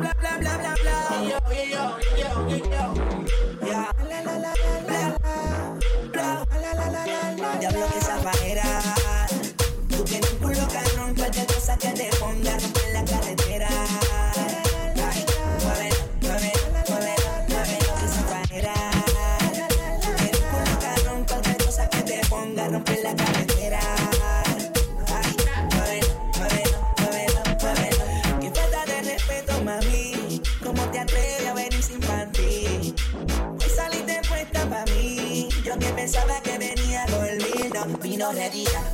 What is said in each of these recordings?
bla bla bla bla bla. Yo, yo, yo, yo, yo.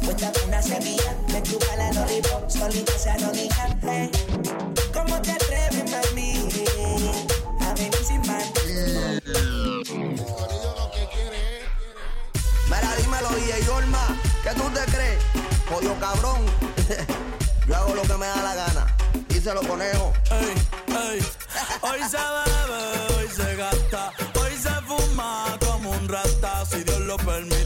Puesta con una semilla. Me chupa la lollipop, solita se arrodilla. Hey. ¿Cómo te atreves, mami? A venir sin panty. Mira, dímelo, DJ Olma, ¿qué tú te crees? Jodido cabrón. Yo hago lo que me da la gana. Díselo, conejo. Ey, ey. Hoy se bebe, hoy se gasta, hoy se fuma como un rata, si Dios lo permite.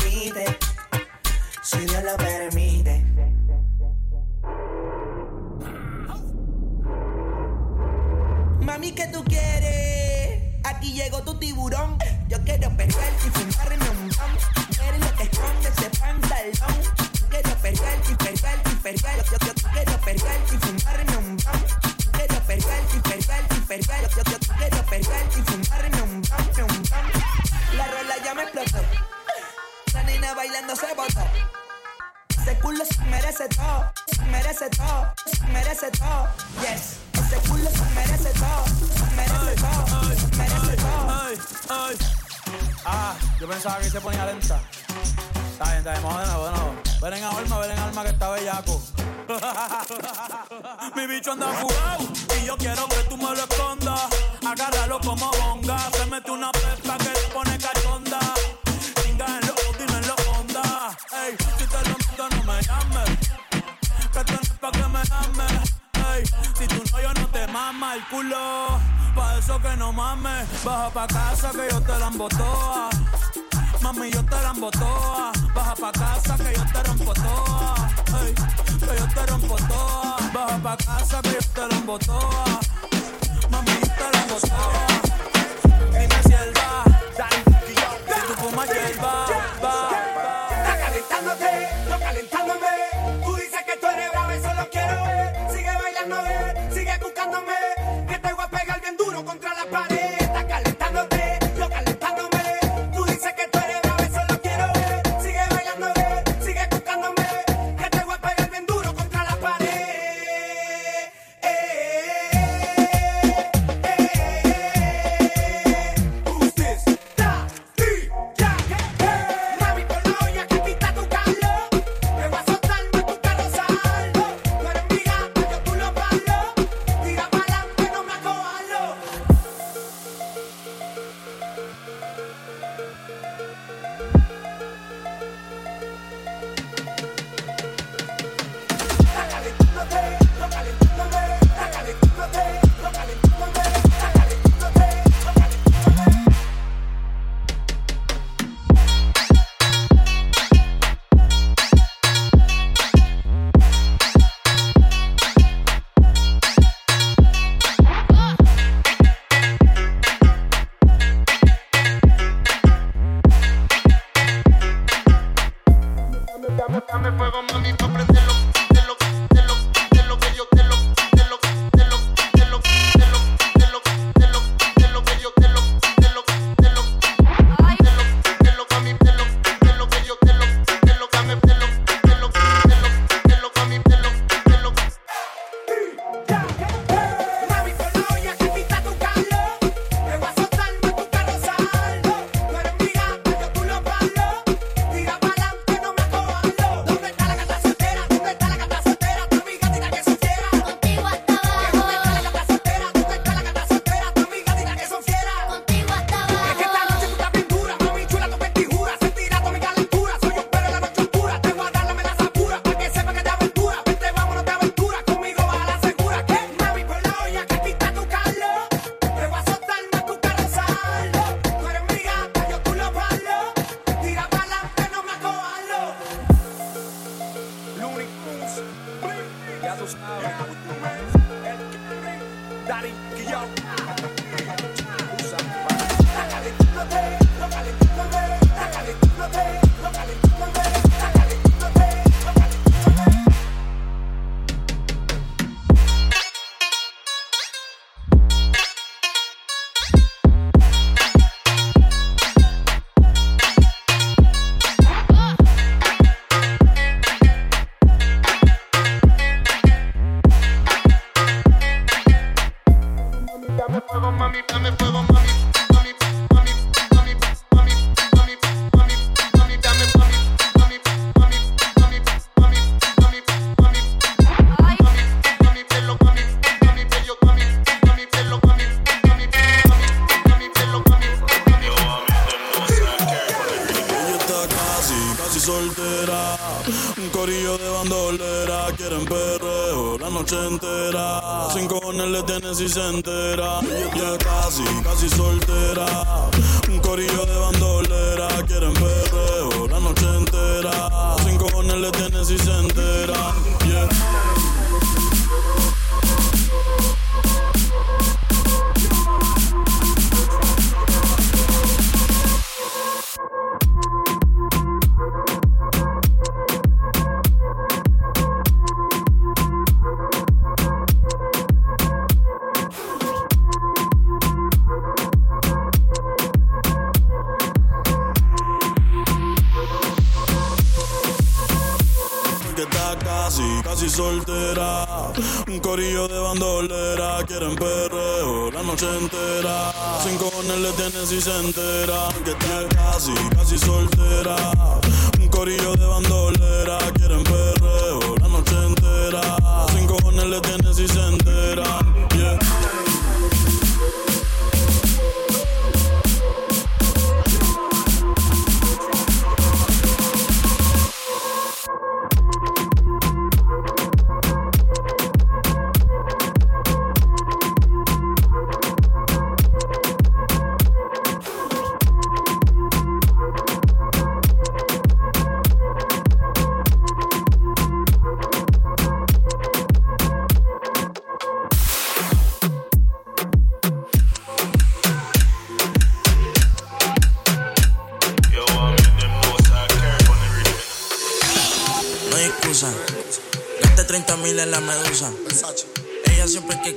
Si Dios lo permite. Mami, ¿qué tú quieres? Aquí llegó tu tiburón. Yo quiero perder y fumarme un bam. Eres lo que esconde ese pantalón. Quiero perder y perder y perder. Yo, yo, yo quiero perder y fumarme un bam. Quiero perder y perder y perder. Yo, yo, yo quiero perder y fumarme un bam, un bam. La rola ya me explotó. La nena bailando se botó. Ese culo se merece todo, se merece todo, se merece todo. Yes. Ese culo se merece todo, se merece todo, se merece todo. Ay, ay. Ah, yo pensaba que se ponía lenta. Está bien, está bien, vamos de nuevo, de nuevo. Ven en alma, ven en alma que está bellaco. Mi bicho anda fugado y yo quiero que tú me lo escondas. Agárralo como bonga. Se mete una pepa que le pone cachonda. Llames. Que esto no pa' que me ames. Ey, si tú no, yo no te mama el culo. Pa' eso que no mames. Baja pa' casa que yo te la embotoa. Mami, yo te la embotoa. Baja pa' casa que yo te rompo toa. Que yo te rompo toa. Baja pa' casa que yo te la embotoa. Mami, yo te la embotoa. Dime si él va. Si tú fumas hierba, soltera. Un corillo de bandolera. Quieren perreo la noche entera. Sin cojones le tiene si se entera. Está casi, casi soltera. Un corillo de bandolera. Quieren perreo la noche entera. Sin cojones le tiene si se entera. Soltera. Un corillo de bandolera, quieren perreo la noche entera. Sin cojones le tienen si se entera. Que está casi, casi soltera. Un corillo de bandolera, quieren perreo la noche entera. Sin cojones le tienen si se entera.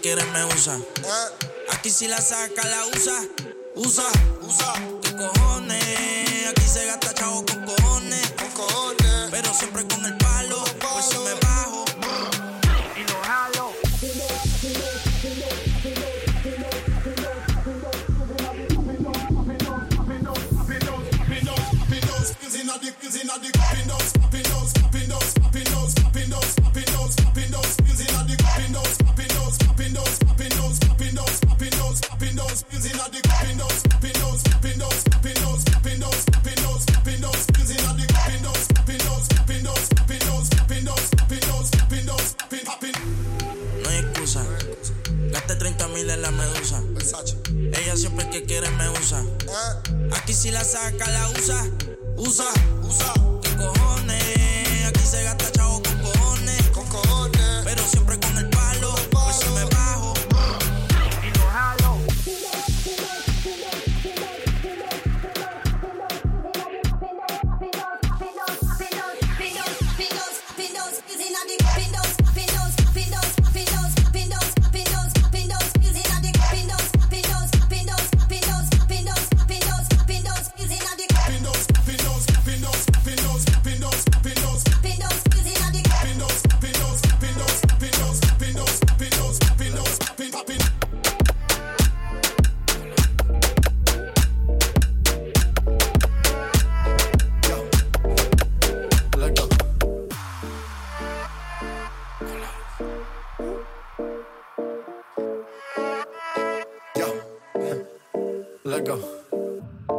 Quiere me usa. Aquí si la saca, la usa. Usa,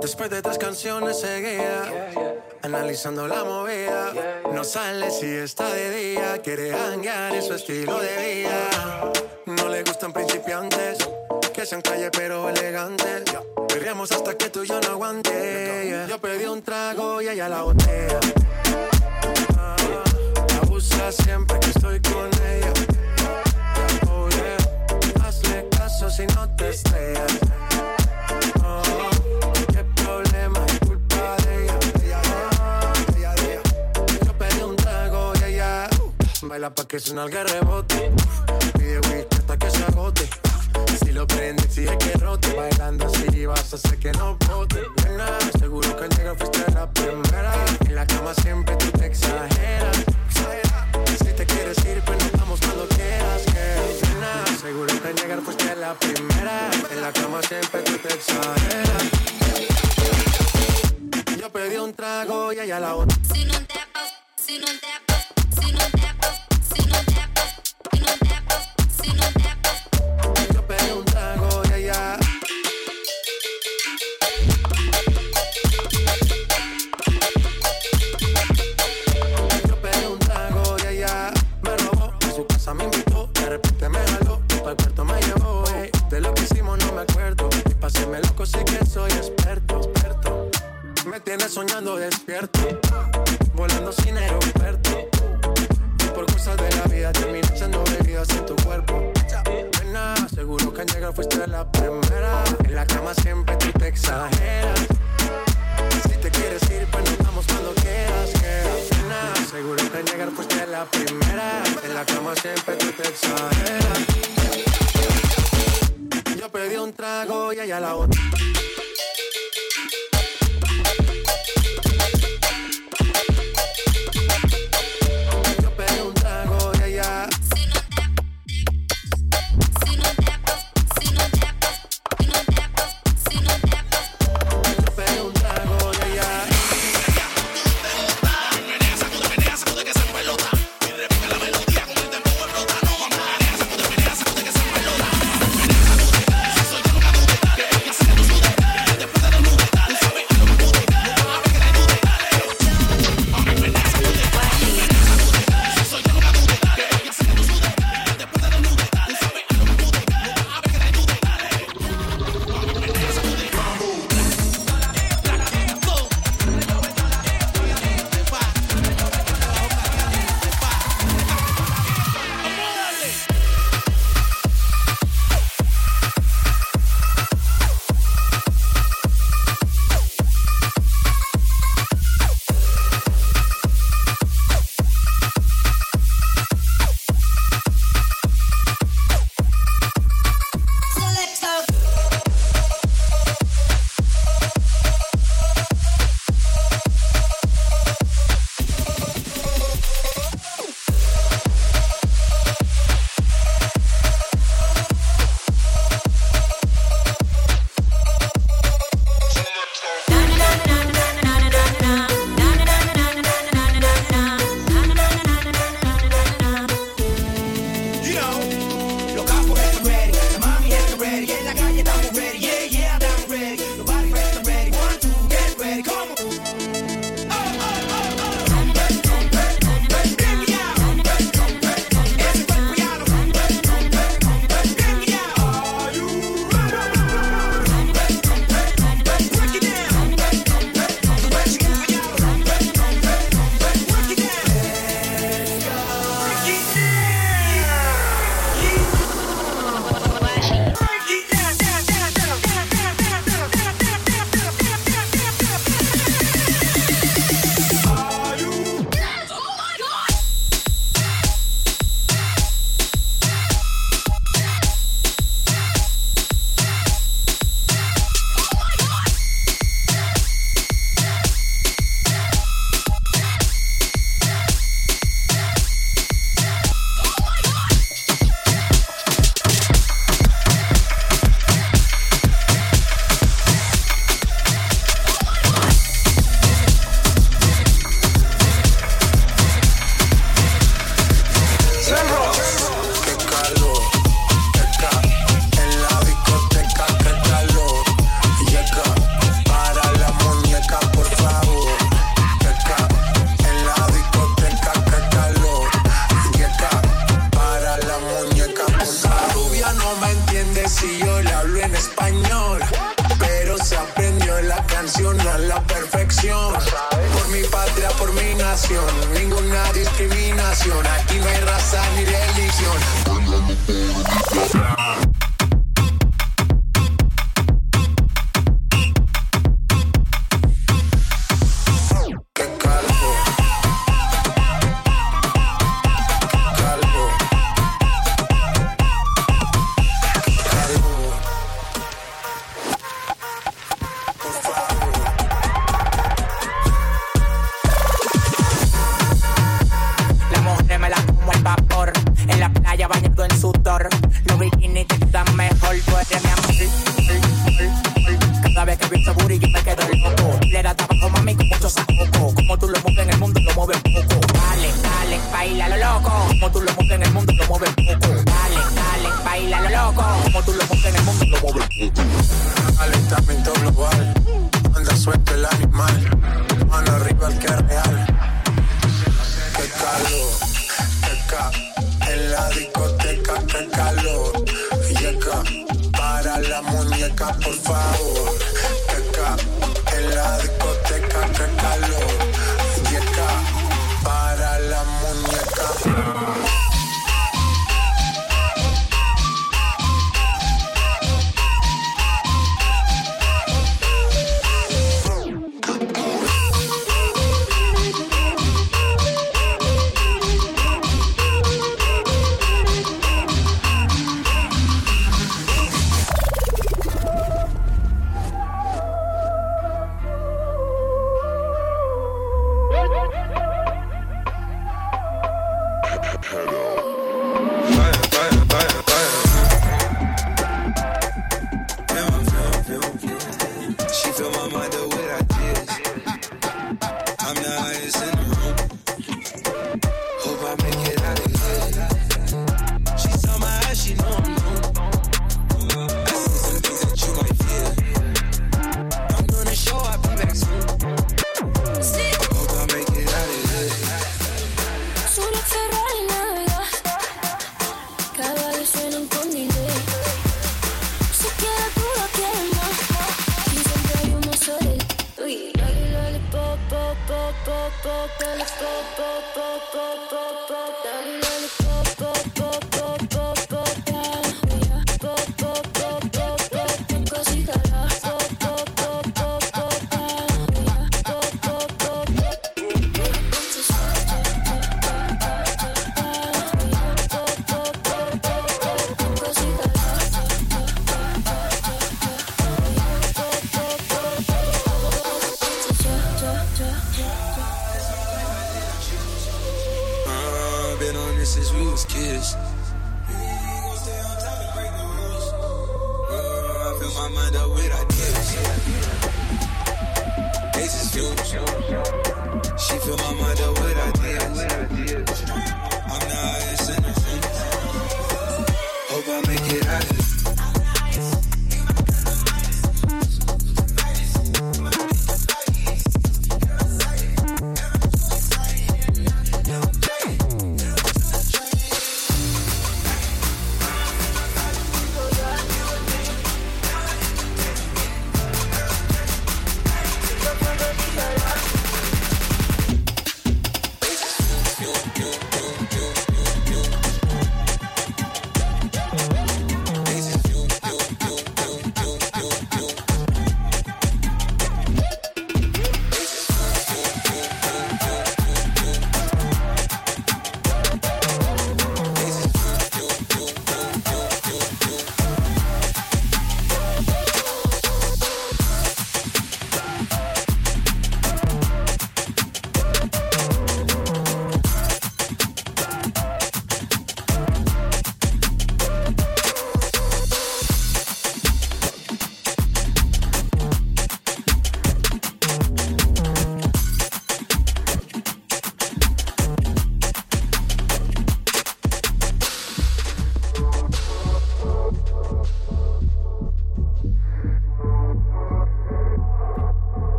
Después de tres canciones seguía, analizando la movida. No sale si está de día, quiere hangar en su estilo de vida. No le gustan principiantes, que sean calle pero elegantes. Perriamos hasta que tú y yo no aguante. Yo pedí un trago y ella la botea. Ah, abusa siempre que estoy con ella. Oh, Hazle caso si no te estrellas. vela pa' que su nalga rebote. Pide whisky hasta que se agote. Si lo prende, exige que rote. Bailando así vas a hacer que no bote. Nena, seguro que al llegar fuiste la primera. En la cama siempre tú te exageras. Si te quieres ir, pues nos vamos cuando quieras, que Nena, seguro que al llegar fuiste la primera. En la cama siempre tú te exageras. Yo pedí un trago y ella la otra. Si no te si no te Yo pedí un trago y ella la otra. Dale, dale, baila lo loco. Como tú lo pones en el mundo, lo mueves poco. Calentamiento global. Anda suelto el animal. Mano arriba el que es real. Qué calor, qué calor. En la discoteca, qué calor. Yeca, para la muñeca, por favor.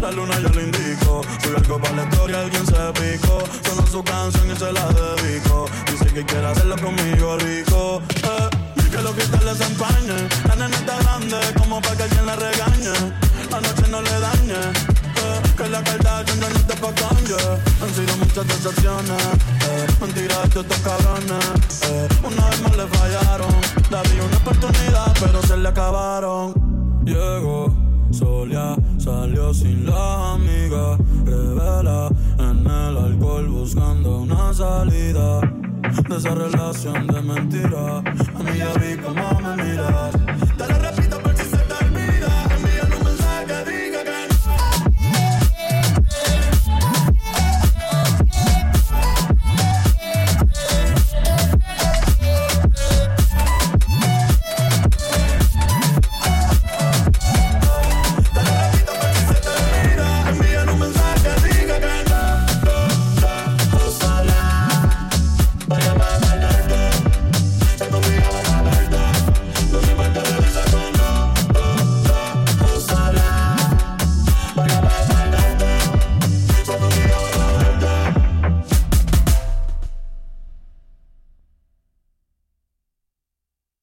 La luna yo lo indico. Soy algo para la historia, alguien se picó. Solo su canción y se la dedico. Dice que quiere hacerlo conmigo rico. Eh. Que los cristales se empañen. La nena está grande como para que alguien la regañe. La noche no le dañe. Eh, que la carta que no te pa' yeah. Han sido muchas decepciones. Eh. Mentiras de estos cabrones. Eh, una vez más le fallaron. Le di una oportunidad, pero se le acabaron. Llegó solía, salió sin la amiga. Revela en el alcohol buscando una salida de esa relación de mentira. A mí ya vi cómo me miras.